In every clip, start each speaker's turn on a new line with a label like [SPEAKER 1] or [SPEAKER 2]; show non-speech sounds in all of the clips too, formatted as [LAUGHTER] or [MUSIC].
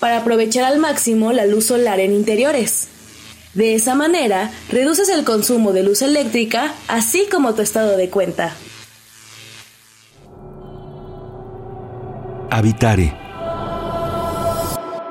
[SPEAKER 1] para aprovechar al máximo la luz solar en interiores. De esa manera, reduces el consumo de luz eléctrica, así como tu estado de cuenta.
[SPEAKER 2] Habitare.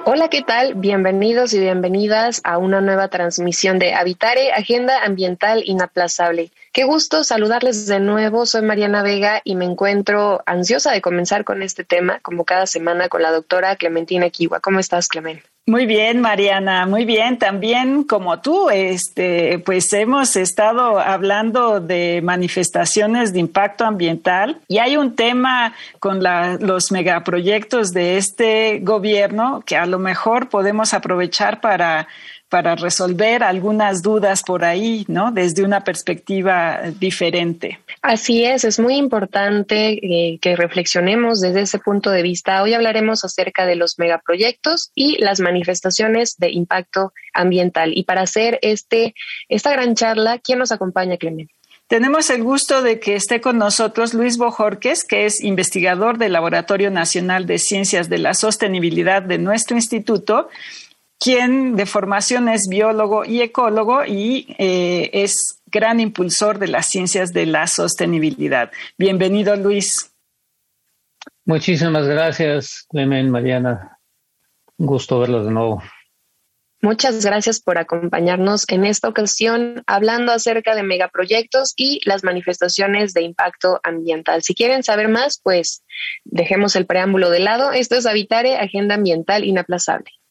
[SPEAKER 3] Hola, ¿qué tal? Bienvenidos y bienvenidas a una nueva transmisión de Habitare, Agenda Ambiental Inaplazable. Qué gusto saludarles de nuevo. Soy Mariana Vega y me encuentro ansiosa de comenzar con este tema, como cada semana, con la doctora Clementina Kiwa. ¿Cómo estás, Clement?
[SPEAKER 4] Muy bien, Mariana, muy bien. También como tú, este, pues hemos estado hablando de manifestaciones de impacto ambiental y hay un tema con los megaproyectos de este gobierno que a lo mejor podemos aprovechar para para resolver algunas dudas por ahí, ¿no? Desde una perspectiva diferente.
[SPEAKER 3] Así es, es muy importante eh, que reflexionemos desde ese punto de vista. Hoy hablaremos acerca de los megaproyectos y las manifestaciones de impacto ambiental. Y para hacer este, esta gran charla, ¿quién nos acompaña, Clemente?
[SPEAKER 4] Tenemos el gusto de que esté con nosotros Luis Bojorques, que es investigador del Laboratorio Nacional de Ciencias de la Sostenibilidad de nuestro instituto quien de formación es biólogo y ecólogo y eh, es gran impulsor de las ciencias de la sostenibilidad. Bienvenido, Luis.
[SPEAKER 5] Muchísimas gracias, Clemen, Mariana. Un gusto verlos de nuevo.
[SPEAKER 3] Muchas gracias por acompañarnos en esta ocasión hablando acerca de megaproyectos y las manifestaciones de impacto ambiental. Si quieren saber más, pues dejemos el preámbulo de lado. Esto es Habitare, Agenda Ambiental Inaplazable.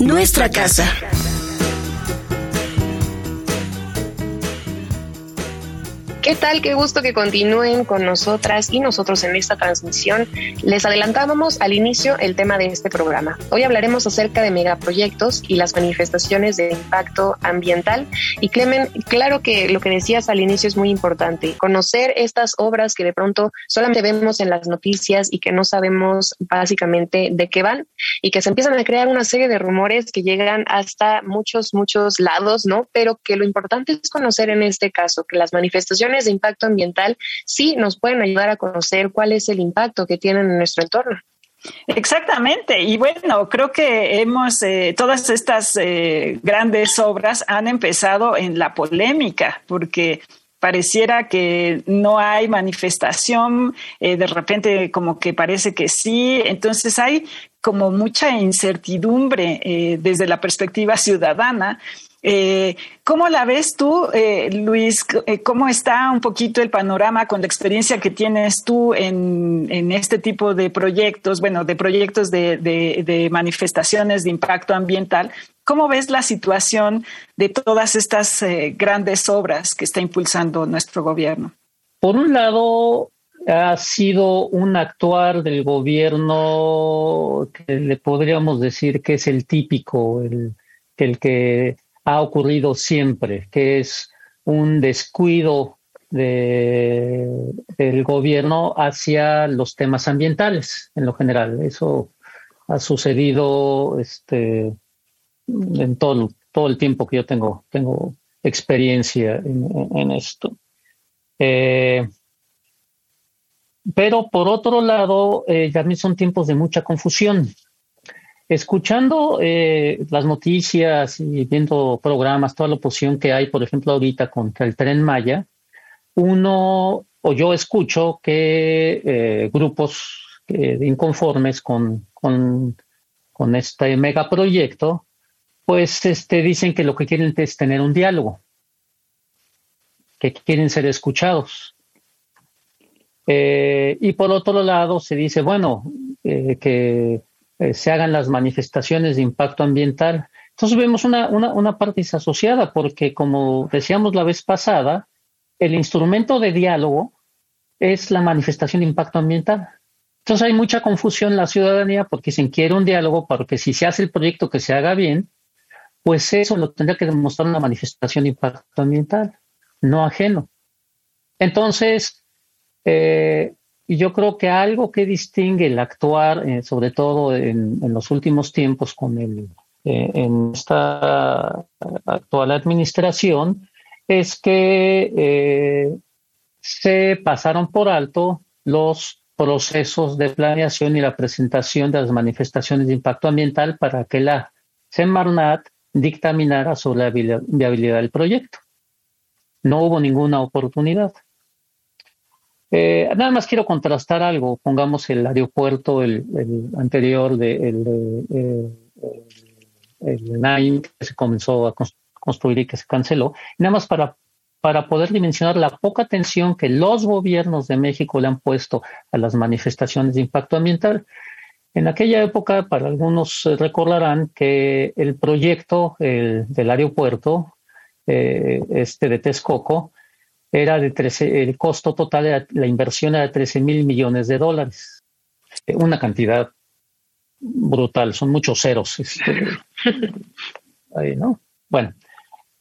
[SPEAKER 6] nuestra casa.
[SPEAKER 3] ¿Qué tal? Qué gusto que continúen con nosotras y nosotros en esta transmisión. Les adelantábamos al inicio el tema de este programa. Hoy hablaremos acerca de megaproyectos y las manifestaciones de impacto ambiental. Y Clemen, claro que lo que decías al inicio es muy importante, conocer estas obras que de pronto solamente vemos en las noticias y que no sabemos básicamente de qué van y que se empiezan a crear una serie de rumores que llegan hasta muchos, muchos lados, ¿no? Pero que lo importante es conocer en este caso que las manifestaciones de impacto ambiental sí nos pueden ayudar a conocer cuál es el impacto que tienen en nuestro entorno.
[SPEAKER 4] Exactamente. Y bueno, creo que hemos, eh, todas estas eh, grandes obras han empezado en la polémica, porque pareciera que no hay manifestación, eh, de repente como que parece que sí, entonces hay como mucha incertidumbre desde la perspectiva ciudadana eh, ¿Cómo la ves tú, eh, Luis? Eh, ¿Cómo está un poquito el panorama con la experiencia que tienes tú en, este tipo de proyectos, bueno, de proyectos de, manifestaciones de impacto ambiental? ¿Cómo ves la situación de todas estas grandes obras que está impulsando nuestro gobierno?
[SPEAKER 5] Por un lado, ha sido un actuar del gobierno que le podríamos decir que es el típico, el, el que ha ocurrido siempre, que es un descuido del gobierno hacia los temas ambientales en lo general. Eso ha sucedido este, en todo, todo el tiempo que yo tengo, tengo experiencia en, esto. Eh, pero por otro lado, eh, también son tiempos de mucha confusión. Escuchando eh, las noticias y viendo programas, toda la oposición que hay, por ejemplo, ahorita contra el tren Maya, uno o yo escucho que eh, grupos eh, inconformes con, con, con, este megaproyecto, pues este, dicen que lo que quieren es tener un diálogo, que quieren ser escuchados. Eh, y por otro lado se dice, bueno, que eh, se hagan las manifestaciones de impacto ambiental. Entonces vemos una, una, una parte disasociada porque, como decíamos la vez pasada, el instrumento de diálogo es la manifestación de impacto ambiental. Entonces hay mucha confusión en la ciudadanía porque se quiere un diálogo, porque si se hace el proyecto que se haga bien, pues eso lo tendría que demostrar una manifestación de impacto ambiental, no ajeno. Entonces, eh, yo creo que algo que distingue el actuar, eh, sobre todo en, los últimos tiempos con el, eh, en esta actual administración, es que se pasaron por alto los procesos de planeación y la presentación de las manifestaciones de impacto ambiental para que la Semarnat dictaminara sobre la viabilidad del proyecto. No hubo ninguna oportunidad. Eh, nada más quiero contrastar algo. Pongamos el aeropuerto, el, anterior, de, el, el, que se comenzó a construir y que se canceló. Nada más para para poder dimensionar la poca atención que los gobiernos de México le han puesto a las manifestaciones de impacto ambiental. En aquella época, para algunos eh, recordarán que el proyecto del aeropuerto, eh, este de Texcoco, era de 13, el costo total de la inversión era de 13 mil millones de dólares. Una cantidad brutal, son muchos ceros. Este, [LAUGHS] ahí, ¿no? Bueno,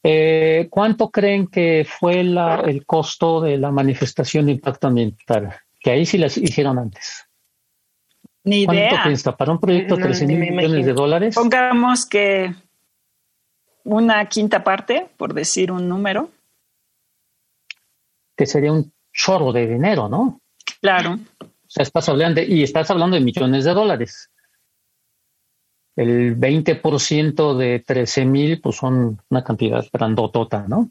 [SPEAKER 5] eh, ¿Cuánto creen que fue el costo de la manifestación de impacto ambiental? Que ahí sí las hicieron antes.
[SPEAKER 4] Ni idea.
[SPEAKER 5] ¿Cuánto piensa? Para un proyecto de 13 mil millones de dólares.
[SPEAKER 4] Pongamos que una quinta parte, por decir un número.
[SPEAKER 5] Que sería un chorro de dinero, ¿no?
[SPEAKER 4] Claro.
[SPEAKER 5] O sea, estás hablando y estás hablando de millones de dólares el 20% de 13 mil, pues son una cantidad grandotota, ¿no?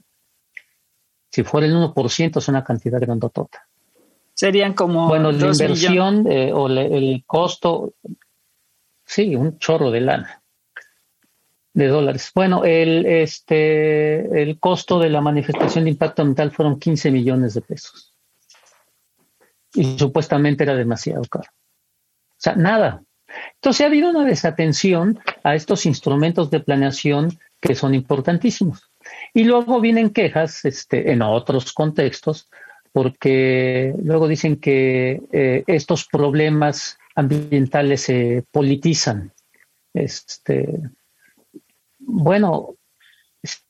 [SPEAKER 5] Si fuera el 1%, es una cantidad grandotota.
[SPEAKER 4] Serían como.
[SPEAKER 5] Bueno, la inversión eh, o el costo, sí, un chorro de lana de dólares. Bueno, el, este, el costo de la manifestación de impacto ambiental fueron 15 millones de pesos. Y supuestamente era demasiado caro. O sea, nada, entonces ha habido una desatención a estos instrumentos de planeación que son importantísimos. Y luego vienen quejas este, en otros contextos, porque luego dicen que eh, estos problemas ambientales se politizan. Este, bueno,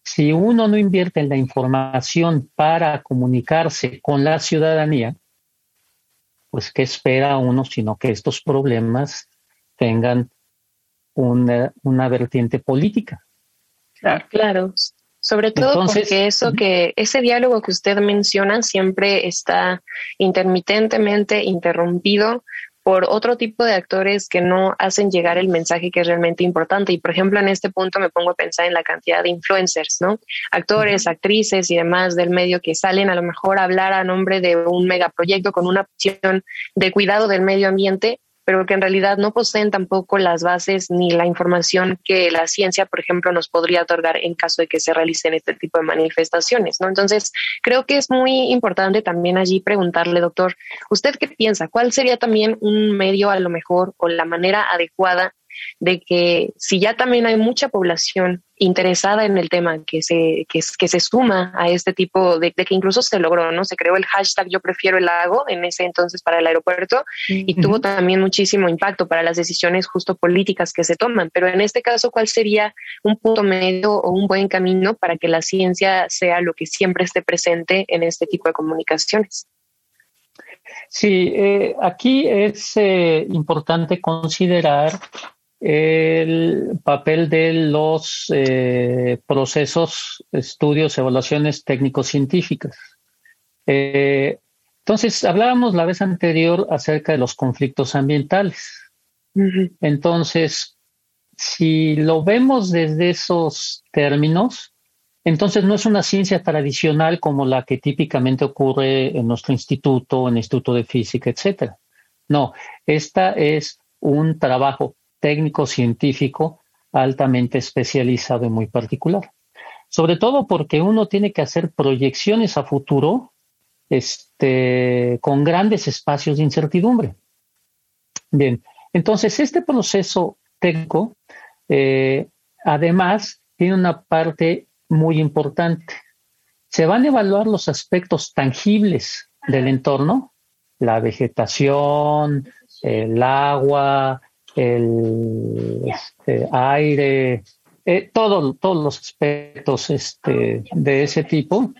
[SPEAKER 5] si uno no invierte en la información para comunicarse con la ciudadanía, pues ¿qué espera uno sino que estos problemas tengan una, una vertiente política.
[SPEAKER 3] Claro, claro. Sobre todo porque eso que ese diálogo que usted menciona siempre está intermitentemente interrumpido por otro tipo de actores que no hacen llegar el mensaje que es realmente importante. Y por ejemplo, en este punto me pongo a pensar en la cantidad de influencers, ¿no? Actores, actrices y demás del medio que salen a lo mejor a hablar a nombre de un megaproyecto con una opción de cuidado del medio ambiente, pero que en realidad no poseen tampoco las bases ni la información que la ciencia, por ejemplo, nos podría otorgar en caso de que se realicen este tipo de manifestaciones, ¿no? Entonces, creo que es muy importante también allí preguntarle, doctor, ¿usted qué piensa? ¿Cuál sería también un medio a lo mejor o la manera adecuada de que si ya también hay mucha población interesada en el tema que se, que, que se suma a este tipo de, que incluso se logró, ¿no? Se creó el hashtag yo prefiero el lago en ese entonces para el aeropuerto y tuvo también muchísimo impacto para las decisiones justo políticas que se toman. Pero en este caso, ¿cuál sería un punto medio o un buen camino para que la ciencia sea lo que siempre esté presente en este tipo de comunicaciones?
[SPEAKER 5] Sí, eh, aquí es eh, importante considerar el papel de los eh, procesos, estudios, evaluaciones técnico-científicas. Eh, entonces, hablábamos la vez anterior acerca de los conflictos ambientales. Entonces, si lo vemos desde esos términos, entonces no es una ciencia tradicional como la que típicamente ocurre en nuestro instituto, en el Instituto de Física, etcétera. No, esta es un trabajo técnico científico altamente especializado y muy particular. Sobre todo porque uno tiene que hacer proyecciones a futuro este, con grandes espacios de incertidumbre. Bien, entonces este proceso técnico, eh, además, tiene una parte muy importante. Se van a evaluar los aspectos tangibles del entorno, la vegetación, el agua, el este, aire, eh, todos los aspectos este, de ese tipo.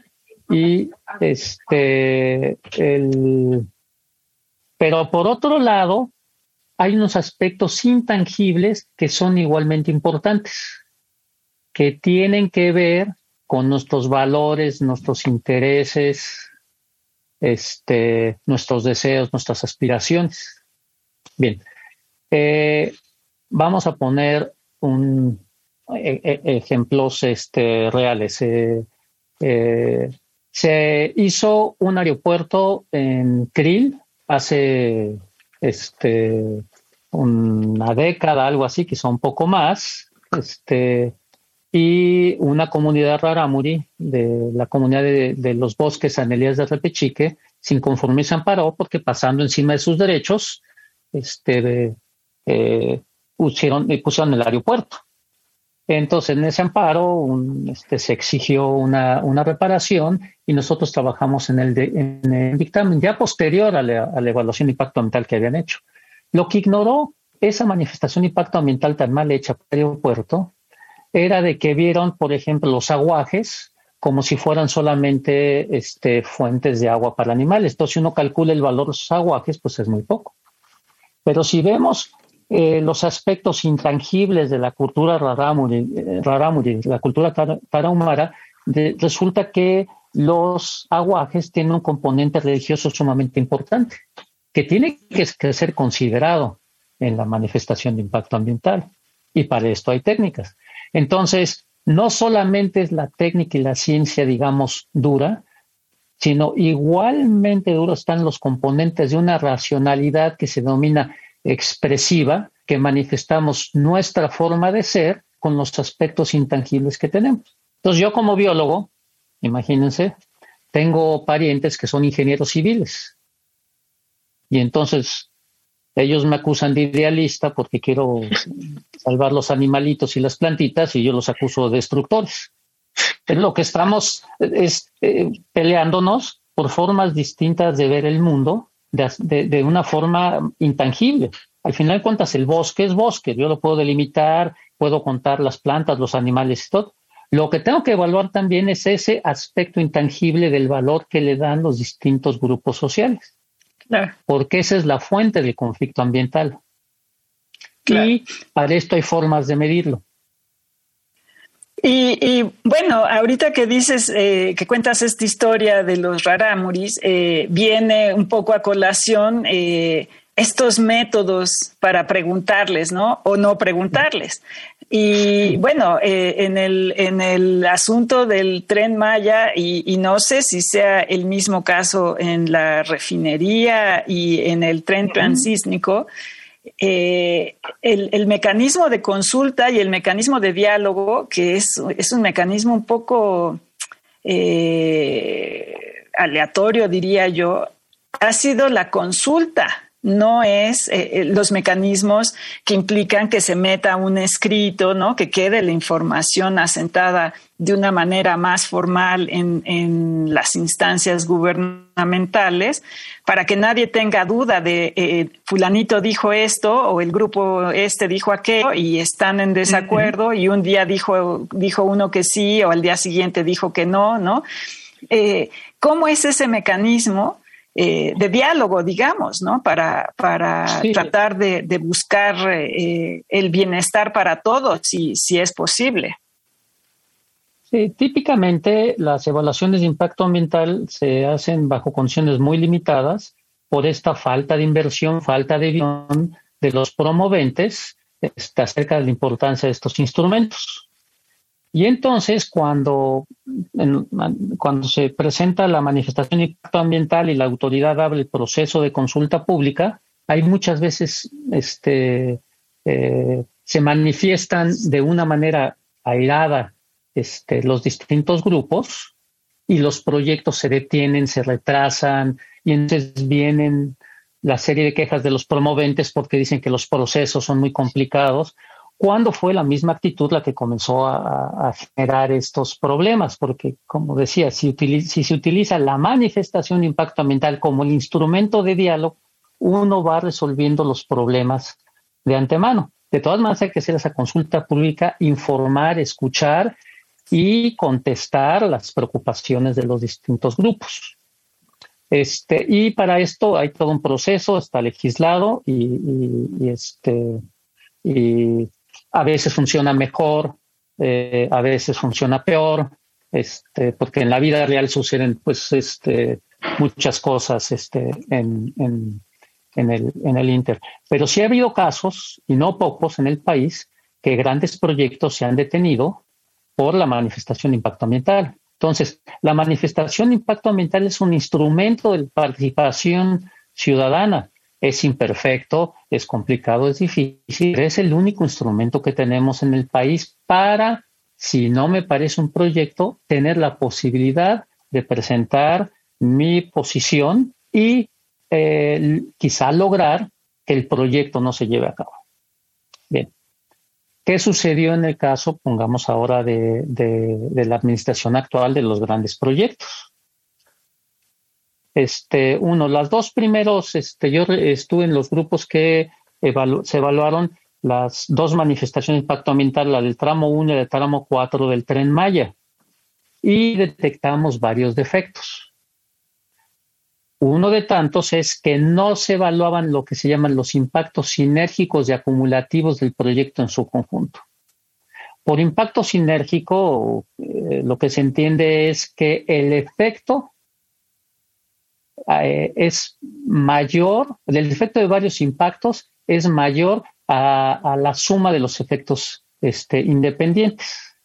[SPEAKER 5] Y este, el, pero por otro lado, hay unos aspectos intangibles que son igualmente importantes, que tienen que ver con nuestros valores, nuestros intereses, este, nuestros deseos, nuestras aspiraciones. Bien, eh, vamos a poner un, e, e, ejemplos este, reales. Eh, eh, se hizo un aeropuerto en Krill hace este, una década, algo así, quizá un poco más, este, y una comunidad rarámuri de la comunidad de, los bosques Anelías de Repechique, sin se amparó porque pasando encima de sus derechos, este, eh, pusieron, pusieron el aeropuerto. Entonces, en ese amparo este, se exigió una, una, reparación y nosotros trabajamos en el, en el dictamen ya posterior a la, evaluación de impacto ambiental que habían hecho. Lo que ignoró esa manifestación de impacto ambiental tan mal hecha por el aeropuerto era de que vieron, por ejemplo, los aguajes como si fueran solamente este, fuentes de agua para animales. Entonces, si uno calcula el valor de esos aguajes, pues es muy poco. Pero si vemos eh, los aspectos intangibles de la cultura rarámuri, eh, la cultura tarahumara, resulta que los aguajes tienen un componente religioso sumamente importante, que tiene que ser considerado en la manifestación de impacto ambiental. Y para esto hay técnicas. Entonces, no solamente es la técnica y la ciencia, digamos, dura, sino igualmente duros están los componentes de una racionalidad que se denomina expresiva, que manifestamos nuestra forma de ser con los aspectos intangibles que tenemos. Entonces yo como biólogo, imagínense, tengo parientes que son ingenieros civiles. Y entonces ellos me acusan de idealista porque quiero salvar los animalitos y las plantitas y yo los acuso de destructores. Es lo que estamos es, eh, peleándonos por formas distintas de ver el mundo de, una forma intangible. Al final de cuentas, el bosque es bosque. Yo lo puedo delimitar, puedo contar las plantas, los animales y todo. Lo que tengo que evaluar también es ese aspecto intangible del valor que le dan los distintos grupos sociales porque esa es la fuente del conflicto ambiental. Y para esto hay formas de medirlo.
[SPEAKER 4] Y, bueno, ahorita que dices, eh, que cuentas esta historia de los rarámuris, eh, viene un poco a colación eh, estos métodos para preguntarles, ¿no? O no preguntarles. Y bueno, eh, en, el, en el asunto del tren Maya, y, no sé si sea el mismo caso en la refinería y en el tren transísnico, eh, el, mecanismo de consulta y el mecanismo de diálogo, que es, es un mecanismo un poco eh, aleatorio, diría yo, ha sido la consulta no es eh, eh, los mecanismos que implican que se meta un escrito, ¿no? Que quede la información asentada de una manera más formal en, en las instancias gubernamentales para que nadie tenga duda de eh, fulanito dijo esto o el grupo este dijo aquello y están en desacuerdo y un día dijo, dijo uno que sí o al día siguiente dijo que no, ¿no? ¿Cómo es ese mecanismo eh, de diálogo, digamos, ¿no? Para, para tratar de, buscar eh, el bienestar para todos, si, si es posible.
[SPEAKER 5] Sí, típicamente las evaluaciones de impacto ambiental se hacen bajo condiciones muy limitadas por esta falta de inversión, falta de visión de los promoventes este, acerca de la importancia de estos instrumentos. Y entonces, cuando, cuando se presenta la manifestación de impacto ambiental y la autoridad abre el proceso de consulta pública, hay muchas veces este, eh, se manifiestan de una manera airada este, los distintos grupos y los proyectos se detienen, se retrasan y entonces vienen la serie de quejas de los promoventes porque dicen que los procesos son muy complicados, cuando fue la misma actitud la que comenzó a, generar estos problemas, porque como decía, si, se utiliza la manifestación de impacto ambiental como el instrumento de diálogo, uno va resolviendo los problemas de antemano. De todas maneras, hay que hacer esa consulta pública, informar, escuchar y contestar las preocupaciones de los distintos grupos. Este, y para esto hay todo un proceso, está legislado y, este, y a veces funciona mejor, eh, a veces funciona peor, este, porque en la vida real suceden pues, este, muchas cosas este, en, en, en, el, en el Inter. Pero sí ha habido casos, y no pocos en el país, que grandes proyectos se han detenido por la manifestación de impacto ambiental. Entonces, la manifestación de impacto ambiental es un instrumento de participación ciudadana. Es imperfecto, es complicado, es difícil, es el único instrumento que tenemos en el país para, si no me parece un proyecto, tener la posibilidad de presentar mi posición y eh, quizá lograr que el proyecto no se lleve a cabo. Bien. ¿Qué sucedió en el caso, pongamos ahora, de, la administración actual de los grandes proyectos? Este, uno, las dos primeros, este, yo estuve en los grupos que se evaluaron las dos manifestaciones de impacto ambiental, la del tramo 1 y el tramo 4 del tren Maya, y detectamos varios defectos. Uno de tantos es que no se evaluaban lo que se llaman los impactos sinérgicos y acumulativos del proyecto en su conjunto. Por impacto sinérgico, eh, lo que se entiende es que el efecto eh, es mayor, el efecto de varios impactos es mayor a, la suma de los efectos este, independientes.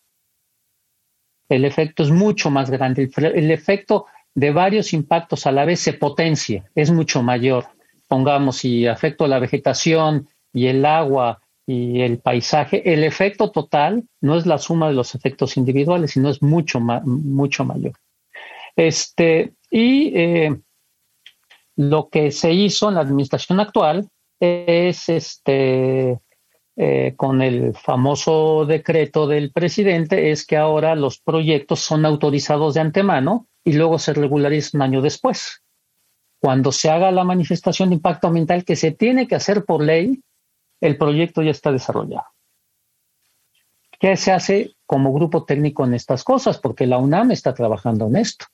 [SPEAKER 5] El efecto es mucho más grande. el efecto de varios impactos a la vez se potencia, es mucho mayor. Pongamos, si afecto a la vegetación y el agua y el paisaje, el efecto total no es la suma de los efectos individuales, sino es mucho, mucho mayor. Este, y eh, lo que se hizo en la administración actual es este, eh, con el famoso decreto del presidente, es que ahora los proyectos son autorizados de antemano y luego se regulariza un año después. Cuando se haga la manifestación de impacto ambiental que se tiene que hacer por ley, el proyecto ya está desarrollado. ¿Qué se hace como grupo técnico en estas cosas? Porque la UNAM está trabajando en esto.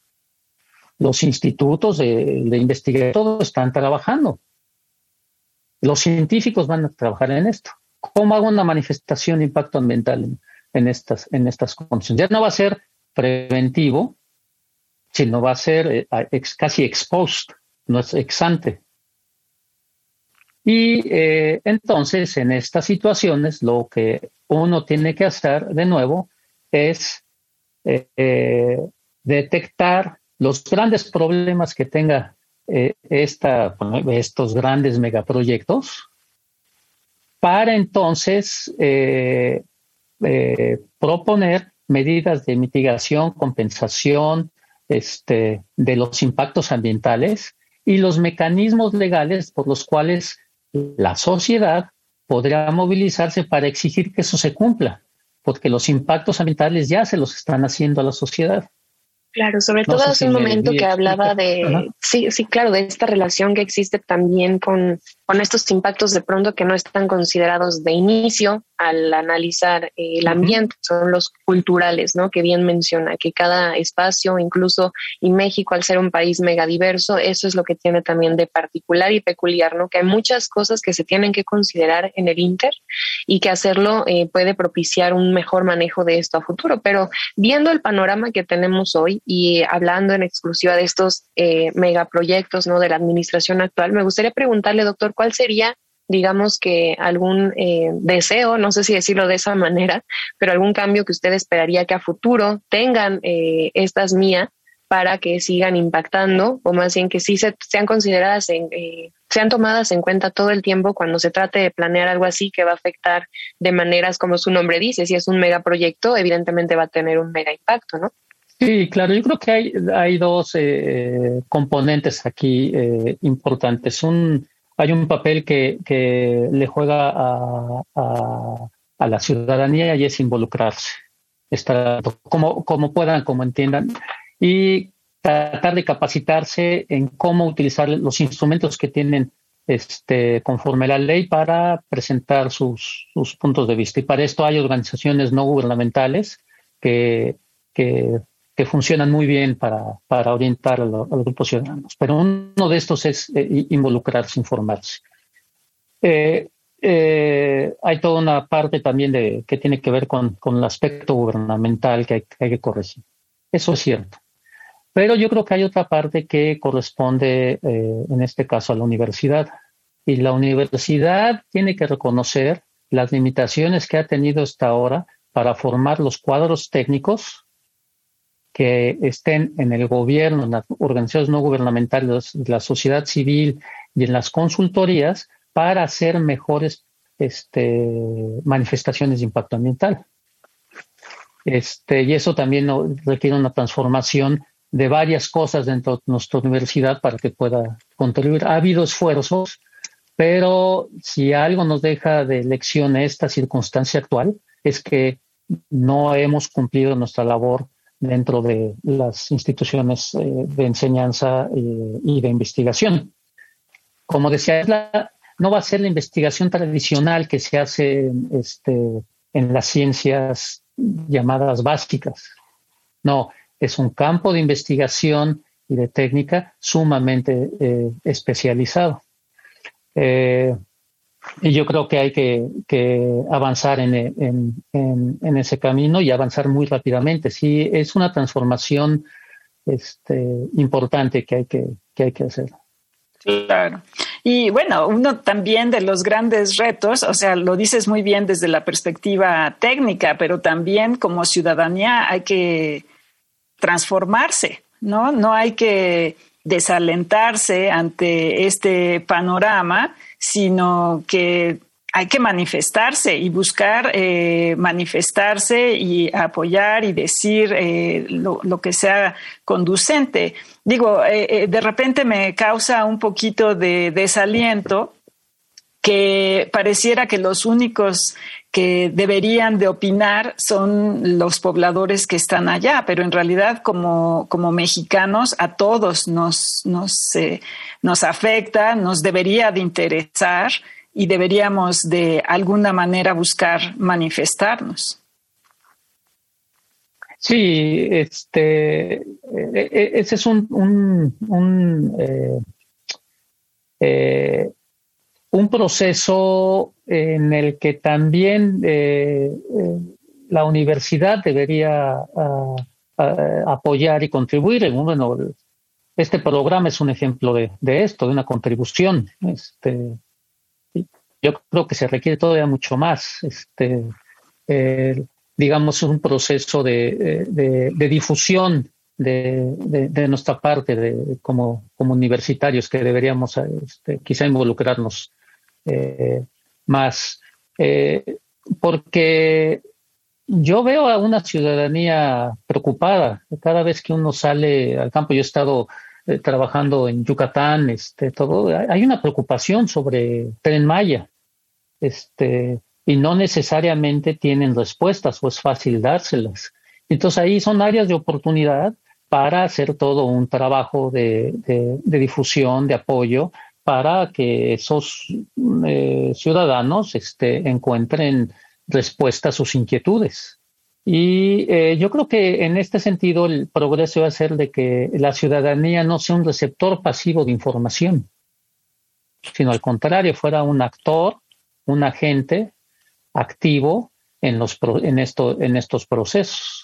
[SPEAKER 5] Los institutos de, investigación todos están trabajando. Los científicos van a trabajar en esto. ¿Cómo hago una manifestación de impacto ambiental en, estas, condiciones? Ya no va a ser preventivo, sino va a ser eh, casi exposed, no es exante. Y eh, entonces, en estas situaciones, lo que uno tiene que hacer de nuevo es eh, detectar los grandes problemas que tenga esta, estos grandes megaproyectos para entonces proponer medidas de mitigación, compensación, este, de los impactos ambientales y los mecanismos legales por los cuales la sociedad podrá movilizarse para exigir que eso se cumpla, porque los impactos ambientales ya se los están haciendo a la sociedad.
[SPEAKER 3] Claro, sobre todo hace un momento que hablaba de, sí, sí, claro, de esta relación que existe también con, con estos impactos de pronto que no están considerados de inicio al analizar eh, el ambiente, son los culturales, ¿no? Que bien menciona, que cada espacio, incluso y México al ser un país megadiverso, eso es lo que tiene también de particular y peculiar, ¿no? Que hay muchas cosas que se tienen que considerar en el Inter y que hacerlo eh, puede propiciar un mejor manejo de esto a futuro. Pero viendo el panorama que tenemos hoy y hablando en exclusiva de estos eh, megaproyectos, ¿no? De la administración actual, me gustaría preguntarle, doctor, ¿cuál sería, digamos que algún eh, deseo, no sé si decirlo de esa [LAUGHS] manera, pero algún cambio que usted esperaría que a futuro tengan eh, estas mías para que sigan impactando o más bien que sí se, sean consideradas en, eh, sean tomadas en cuenta todo el tiempo cuando se trate de planear algo así que va a afectar de maneras como su nombre dice, si es un megaproyecto, evidentemente va a tener un mega impacto, ¿no?
[SPEAKER 5] Sí, claro, yo creo que hay, hay dos eh, componentes aquí eh, importantes. Un, hay un papel que, que le juega a, a, la ciudadanía y es involucrarse, como, como puedan, como entiendan, y tratar de capacitarse en cómo utilizar los instrumentos que tienen este, conforme la ley para presentar sus, sus puntos de vista. Y para esto hay organizaciones no gubernamentales que, que, que funcionan muy bien para, para orientar a, los grupos ciudadanos. Pero uno de estos es eh, involucrarse, informarse. Eh, eh, hay toda una parte también de, que tiene que ver con, con el aspecto gubernamental que hay, que hay que corregir. Eso es cierto. Pero yo creo que hay otra parte que corresponde, en este caso, a la universidad. Y la universidad tiene que reconocer las limitaciones que ha tenido hasta ahora para formar los cuadros técnicos que estén en el gobierno, en las organizaciones no gubernamentales, la sociedad civil y en las consultorías para hacer mejores este, manifestaciones de impacto ambiental. Este, y eso también requiere una transformación de varias cosas dentro de nuestra universidad para que pueda contribuir. Ha habido esfuerzos, pero si algo nos deja de lección esta circunstancia actual, es que no hemos cumplido nuestra labor dentro de las instituciones eh, de enseñanza eh, y de investigación. Como decía, no va a ser la investigación tradicional que se hace este, en las ciencias llamadas básicas. No, es un campo de investigación y de técnica sumamente eh, especializado. Y yo creo que hay que, avanzar en, ese camino y avanzar muy rápidamente. Sí, es una transformación este, importante que hay que, que hay que hacer.
[SPEAKER 4] Claro. Y bueno, uno también de los grandes retos, o sea, lo dices muy bien desde la perspectiva técnica, pero también como ciudadanía hay que transformarse, ¿no? No hay que desalentarse ante este panorama, sino que hay que manifestarse y buscar eh, manifestarse y apoyar y decir eh, lo, que sea conducente. Digo, eh, de repente me causa un poquito de desaliento que pareciera que los únicos que deberían de opinar son los pobladores que están allá, pero en realidad como, como mexicanos a todos nos, nos, eh, nos afecta, nos debería de interesar y deberíamos de alguna manera buscar manifestarnos.
[SPEAKER 5] Sí, este, e, e, ese es un, un, eh, un proceso en el que también eh, eh, la universidad debería ah, ah, apoyar y contribuir. Bueno, este programa es un ejemplo de, esto, de una contribución. Este, yo creo que se requiere todavía mucho más. Este, digamos, un proceso de, difusión de, nuestra parte de, como, universitarios que deberíamos este, quizá involucrarnos eh, más, eh, porque yo veo a una ciudadanía preocupada cada vez que uno sale al campo. Yo he estado eh, trabajando en Yucatán, este, todo, hay una preocupación sobre Tren Maya, este, y no necesariamente tienen respuestas o es fácil dárselas. Entonces ahí son áreas de oportunidad para hacer todo un trabajo de difusión, de apoyo para que esos eh, ciudadanos este, encuentren respuesta a sus inquietudes. Y eh, yo creo que en este sentido el progreso va a ser de que la ciudadanía no sea un receptor pasivo de información, sino al contrario, fuera un actor, un agente activo en, los, en, esto, en estos procesos.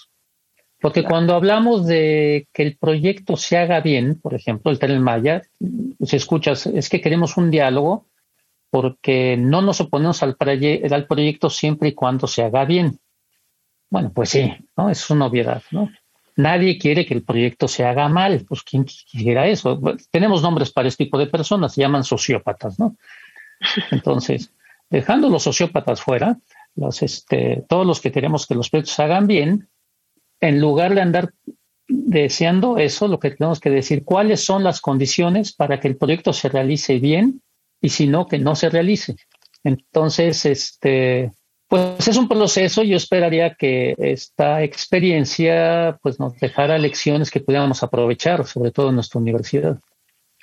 [SPEAKER 5] Porque cuando hablamos de que el proyecto se haga bien, por ejemplo, el Tren Maya, si escuchas, es que queremos un diálogo porque no nos oponemos al, al proyecto siempre y cuando se haga bien. Bueno, pues sí, ¿no? Es una obviedad, ¿no? Nadie quiere que el proyecto se haga mal. Pues, ¿quién quisiera eso? tenemos nombres para este tipo de personas, se llaman sociópatas, ¿no? Entonces, dejando los sociópatas fuera, los, este, todos los que queremos que los proyectos se hagan bien, en lugar de andar deseando eso, lo que tenemos que decir, cuáles son las condiciones para que el proyecto se realice bien y si no, que no se realice. Entonces, este, pues es un proceso. Yo esperaría que esta experiencia pues nos dejara lecciones que pudiéramos aprovechar, sobre todo en nuestra universidad.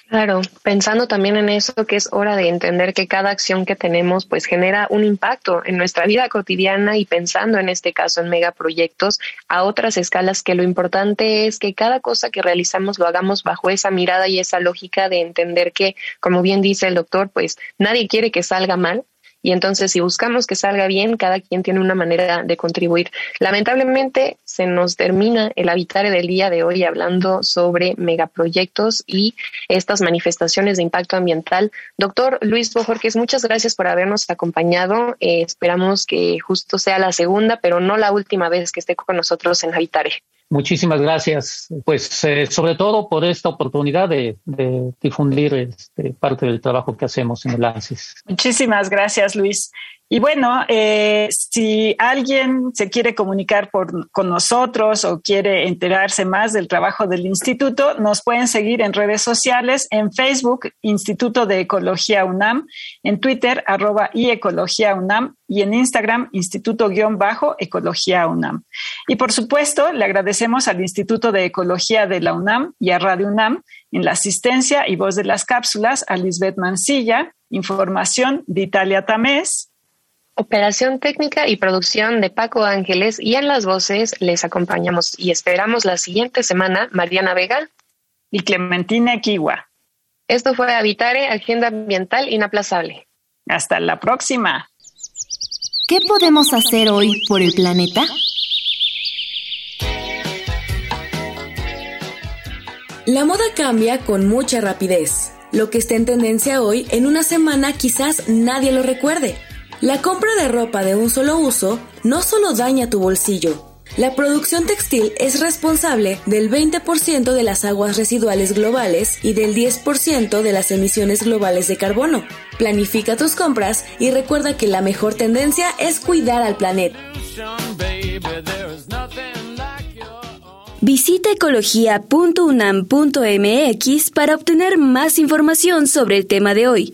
[SPEAKER 3] Claro, pensando también en eso, que es hora de entender que cada acción que tenemos pues genera un impacto en nuestra vida cotidiana y pensando en este caso en megaproyectos a otras escalas, que lo importante es que cada cosa que realizamos lo hagamos bajo esa mirada y esa lógica de entender que, como bien dice el doctor, pues nadie quiere que salga mal, y entonces, si buscamos que salga bien, cada quien tiene una manera de contribuir. Lamentablemente, se nos termina el habitar del día de hoy hablando sobre megaproyectos y estas manifestaciones de impacto ambiental. Doctor Luis Bojorquez, muchas gracias por habernos acompañado. Eh, esperamos que justo sea la segunda, pero no la última vez que esté con nosotros en Habitare.
[SPEAKER 5] Muchísimas gracias, pues eh, sobre todo por esta oportunidad de, difundir este, parte del trabajo que hacemos en el ANSYS.
[SPEAKER 4] Muchísimas gracias, Luis. Y bueno, eh, si alguien se quiere comunicar con nosotros o quiere enterarse más del trabajo del instituto, nos pueden seguir en redes sociales, en Facebook, Instituto de Ecología UNAM, en Twitter, arroba y Ecología UNAM, y en Instagram, Instituto-Ecología UNAM. Y por supuesto, le agradecemos al Instituto de Ecología de la UNAM y a Radio UNAM en la asistencia y voz de las cápsulas a Lisbeth Mancilla, información de Italia Tamés,
[SPEAKER 3] Operación técnica y producción de Paco Ángeles y en las voces les acompañamos y esperamos la siguiente semana Mariana Vega
[SPEAKER 4] y Clementina Kiwa.
[SPEAKER 3] Esto fue Habitare, Agenda Ambiental Inaplazable.
[SPEAKER 4] Hasta la próxima.
[SPEAKER 6] ¿Qué podemos hacer hoy por el planeta?
[SPEAKER 1] La moda cambia con mucha rapidez. Lo que está en tendencia hoy, en una semana quizás nadie lo recuerde. La compra de ropa de un solo uso no solo daña tu bolsillo, la producción textil es responsable del 20% de las aguas residuales globales y del 10% de las emisiones globales de carbono. Planifica tus compras y recuerda que la mejor tendencia es cuidar al planeta.
[SPEAKER 6] Visita ecología.unam.mx para obtener más información sobre el tema de hoy.